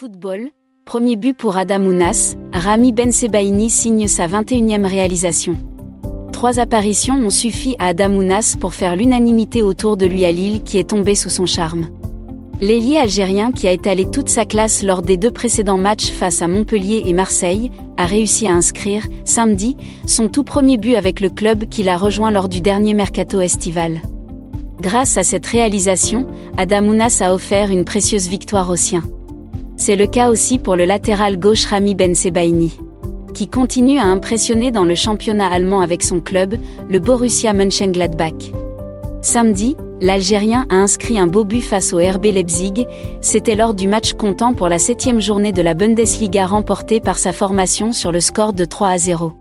Football, premier but pour Adam Ounas, Rami Bensebaini signe sa 21e réalisation. Trois apparitions ont suffi à Adam Ounas pour faire l'unanimité autour de lui à Lille qui est tombé sous son charme. L'ailier algérien qui a étalé toute sa classe lors des deux précédents matchs face à Montpellier et Marseille, a réussi à inscrire, samedi, son tout premier but avec le club qu'il a rejoint lors du dernier mercato estival. Grâce à cette réalisation, Adam Ounas a offert une précieuse victoire aux siens. C'est le cas aussi pour le latéral gauche Rami Ben Sebaini, qui continue à impressionner dans le championnat allemand avec son club, le Borussia Mönchengladbach. Samedi, l'Algérien a inscrit un beau but face au RB Leipzig, c'était lors du match comptant pour la septième journée de la Bundesliga remportée par sa formation sur le score de 3 à 0.